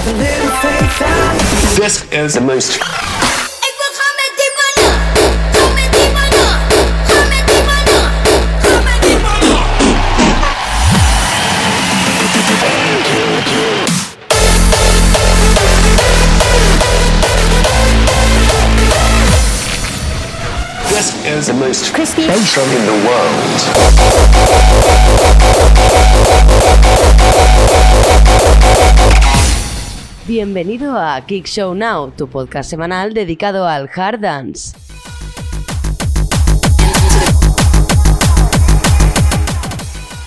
This is the most This is the most crispy bass drum in the world. Bienvenido a Kick Show Now, tu podcast semanal dedicado al hard dance.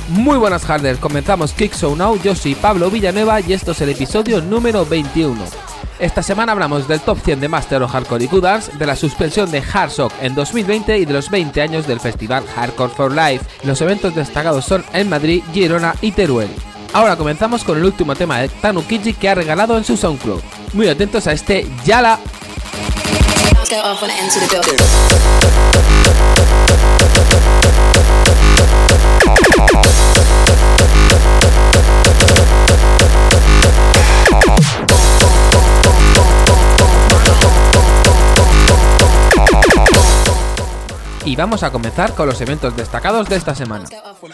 Muy buenas harders, comenzamos Kick Show Now, yo soy Pablo Villanueva y esto es el episodio número 21. Esta semana hablamos del top 100 de Master of Hardcore y Dance, de la suspensión de Hard Shock en 2020 y de los 20 años del festival Hardcore for Life. Los eventos destacados son en Madrid, Girona y Teruel. Ahora comenzamos con el último tema de Tanukichi que ha regalado en su SoundCloud. Muy atentos a este Yala y vamos a comenzar con los eventos destacados de esta semana.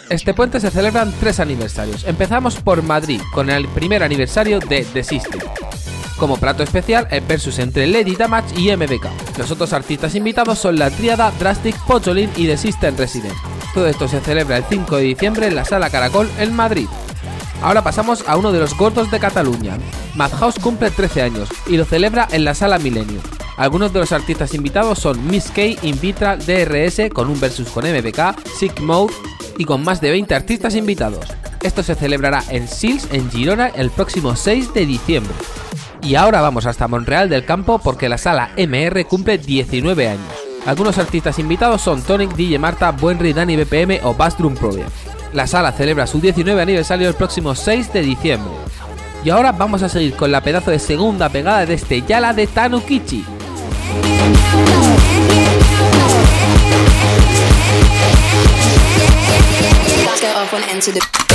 Este puente se celebran tres aniversarios. Empezamos por Madrid con el primer aniversario de The System. Como plato especial, el versus entre Lady Damage y MBK. Los otros artistas invitados son la tríada Drastic, Pocholin y The System Resident. Todo esto se celebra el 5 de diciembre en la Sala Caracol en Madrid. Ahora pasamos a uno de los gordos de Cataluña. Madhouse cumple 13 años y lo celebra en la Sala Milenio. Algunos de los artistas invitados son Miss K, Invitra, DRS con un versus con MBK, Sick Mode y con más de 20 artistas invitados. Esto se celebrará en Sils, en Girona, el próximo 6 de diciembre. Y ahora vamos hasta Monreal del Campo porque la sala MR cumple 19 años. Algunos artistas invitados son Tonic, DJ Marta, Buenry, Dani BPM o Drum Project. La sala celebra su 19 aniversario el próximo 6 de diciembre. Y ahora vamos a seguir con la pedazo de segunda pegada de este Yala de Tanukichi. Go up on end to the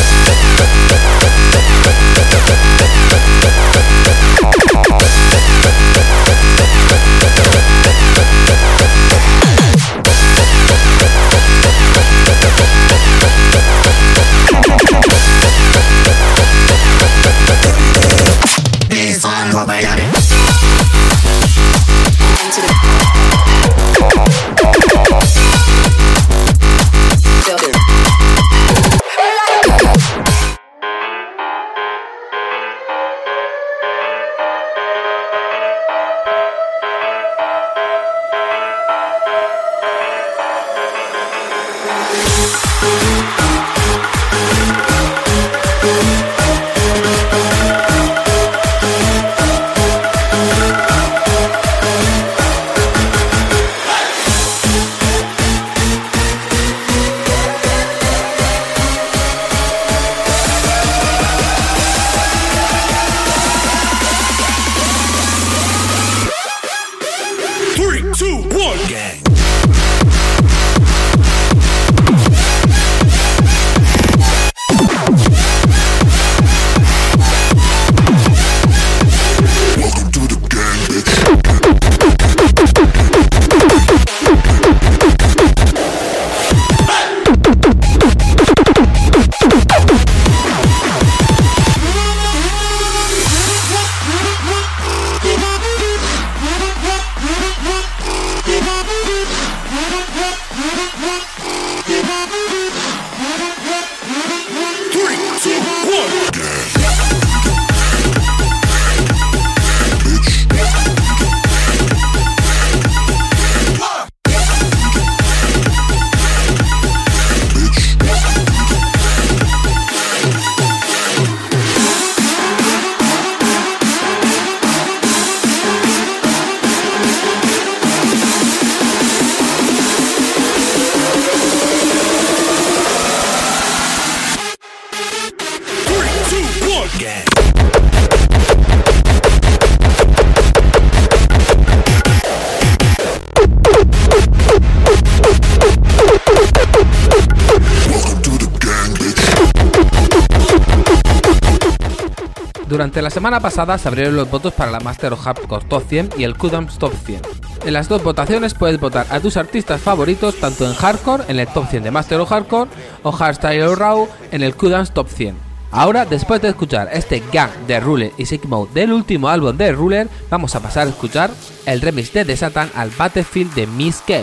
Durante la semana pasada se abrieron los votos para la Master of Hardcore Top 100 y el Kudams Top 100. En las dos votaciones puedes votar a tus artistas favoritos tanto en Hardcore, en el Top 100 de Master of Hardcore, o Hardstyle Raw en el Kudams Top 100. Ahora, después de escuchar este gang de Ruler y Sick del último álbum de Ruler, vamos a pasar a escuchar el remix de The Satan al Battlefield de Miss K.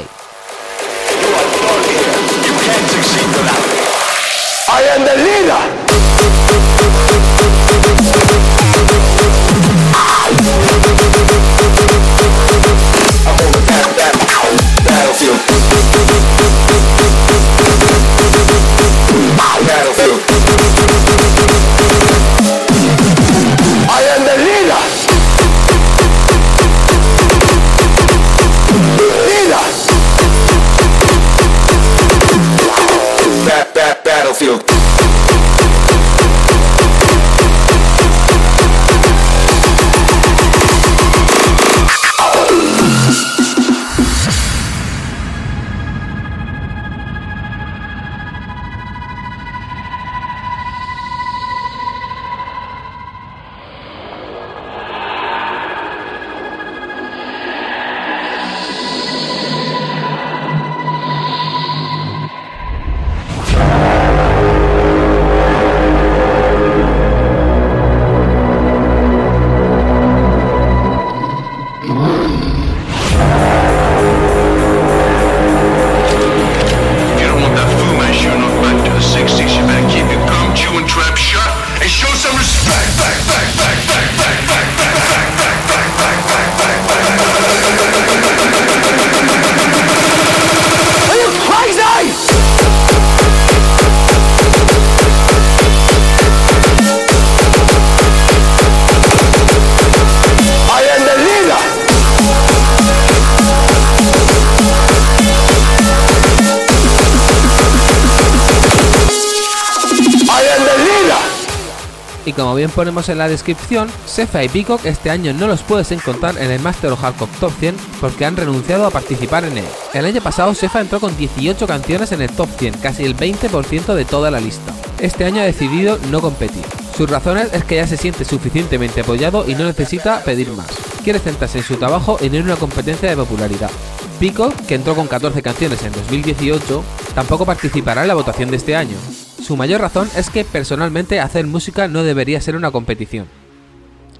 como bien ponemos en la descripción, Sefa y Peacock este año no los puedes encontrar en el Master of Hardcore Top 100 porque han renunciado a participar en él. El año pasado Sefa entró con 18 canciones en el Top 100, casi el 20% de toda la lista. Este año ha decidido no competir. Sus razones es que ya se siente suficientemente apoyado y no necesita pedir más. Quiere centrarse en su trabajo y no en una competencia de popularidad. Peacock, que entró con 14 canciones en 2018, tampoco participará en la votación de este año. Su mayor razón es que personalmente hacer música no debería ser una competición.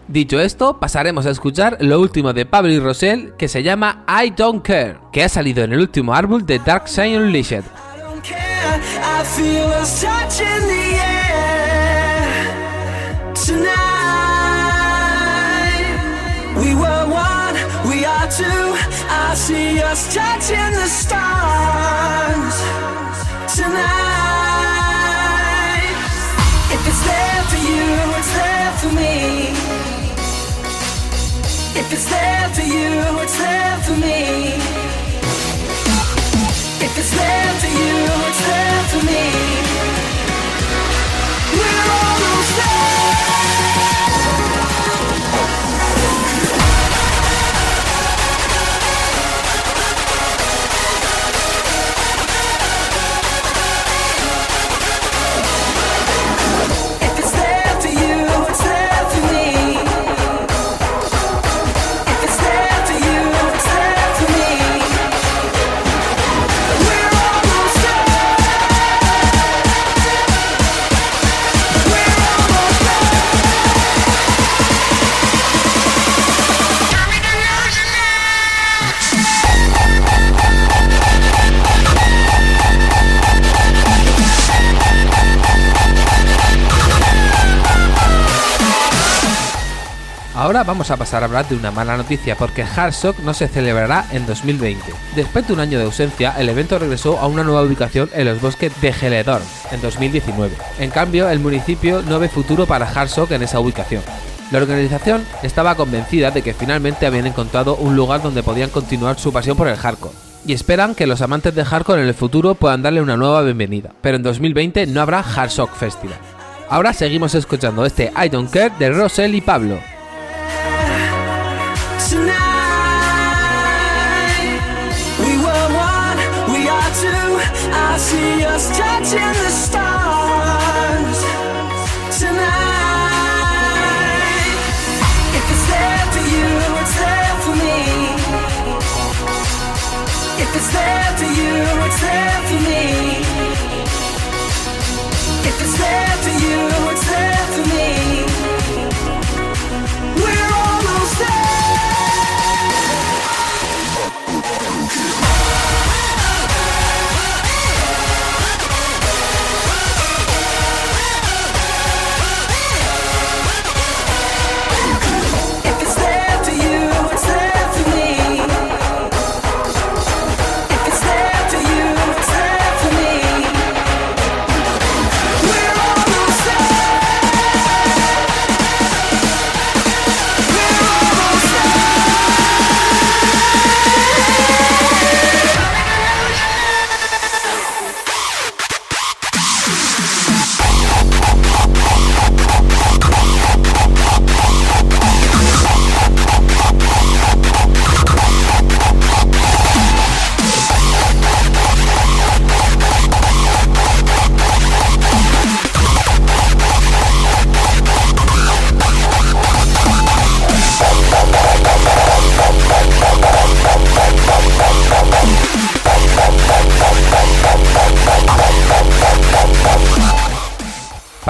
Dicho esto, pasaremos a escuchar lo último de Pablo y Rosell que se llama I Don't Care, que ha salido en el último álbum de Dark Side Unleashed. I see us touching the stars tonight. It's there for you, it's there for me. If it's there Ahora vamos a pasar a hablar de una mala noticia porque Hardshock no se celebrará en 2020. Después de un año de ausencia, el evento regresó a una nueva ubicación en los bosques de Geledorn en 2019. En cambio, el municipio no ve futuro para Hardshock en esa ubicación. La organización estaba convencida de que finalmente habían encontrado un lugar donde podían continuar su pasión por el hardcore. Y esperan que los amantes de hardcore en el futuro puedan darle una nueva bienvenida. Pero en 2020 no habrá Hardshock Festival. Ahora seguimos escuchando este I Don't Care de Rosel y Pablo. If it's there for you, it's there for me. If it's there for you,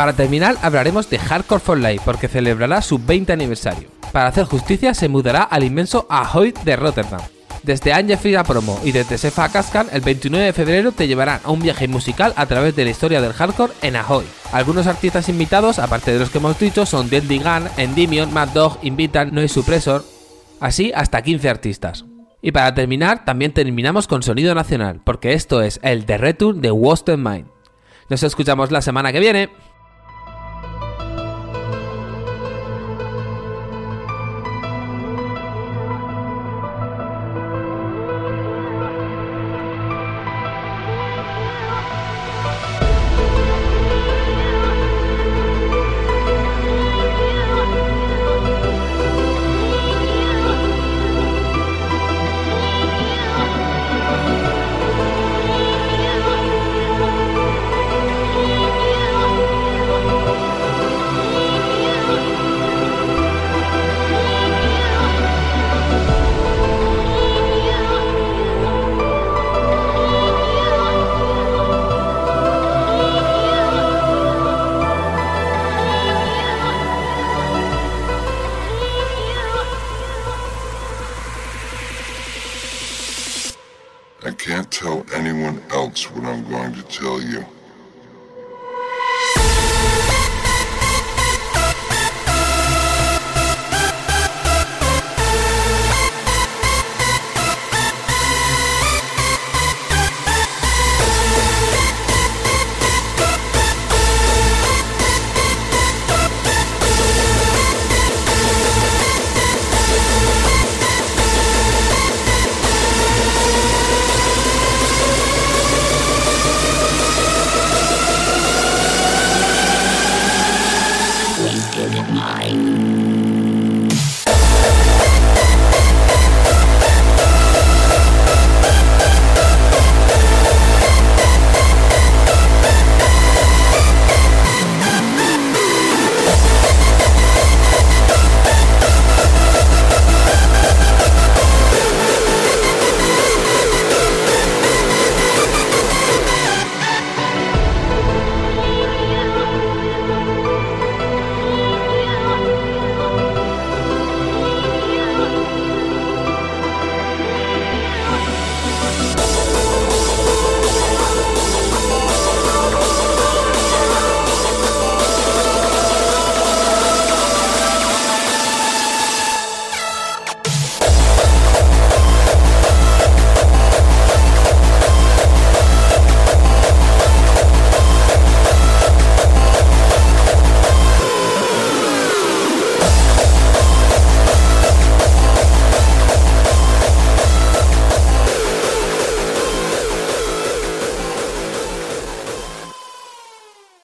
Para terminar, hablaremos de Hardcore for Life porque celebrará su 20 aniversario. Para hacer justicia, se mudará al inmenso Ahoy de Rotterdam. Desde Anja Frida Promo y desde Sefa Kaskan, el 29 de febrero te llevarán a un viaje musical a través de la historia del hardcore en Ahoy. Algunos artistas invitados, aparte de los que hemos dicho, son Deadly Gun, Endymion, Mad Dog, Invitan, Noise Suppressor, así hasta 15 artistas. Y para terminar, también terminamos con sonido nacional, porque esto es el The Return de Western Mind. Nos escuchamos la semana que viene. I can't tell anyone else what I'm going to tell you.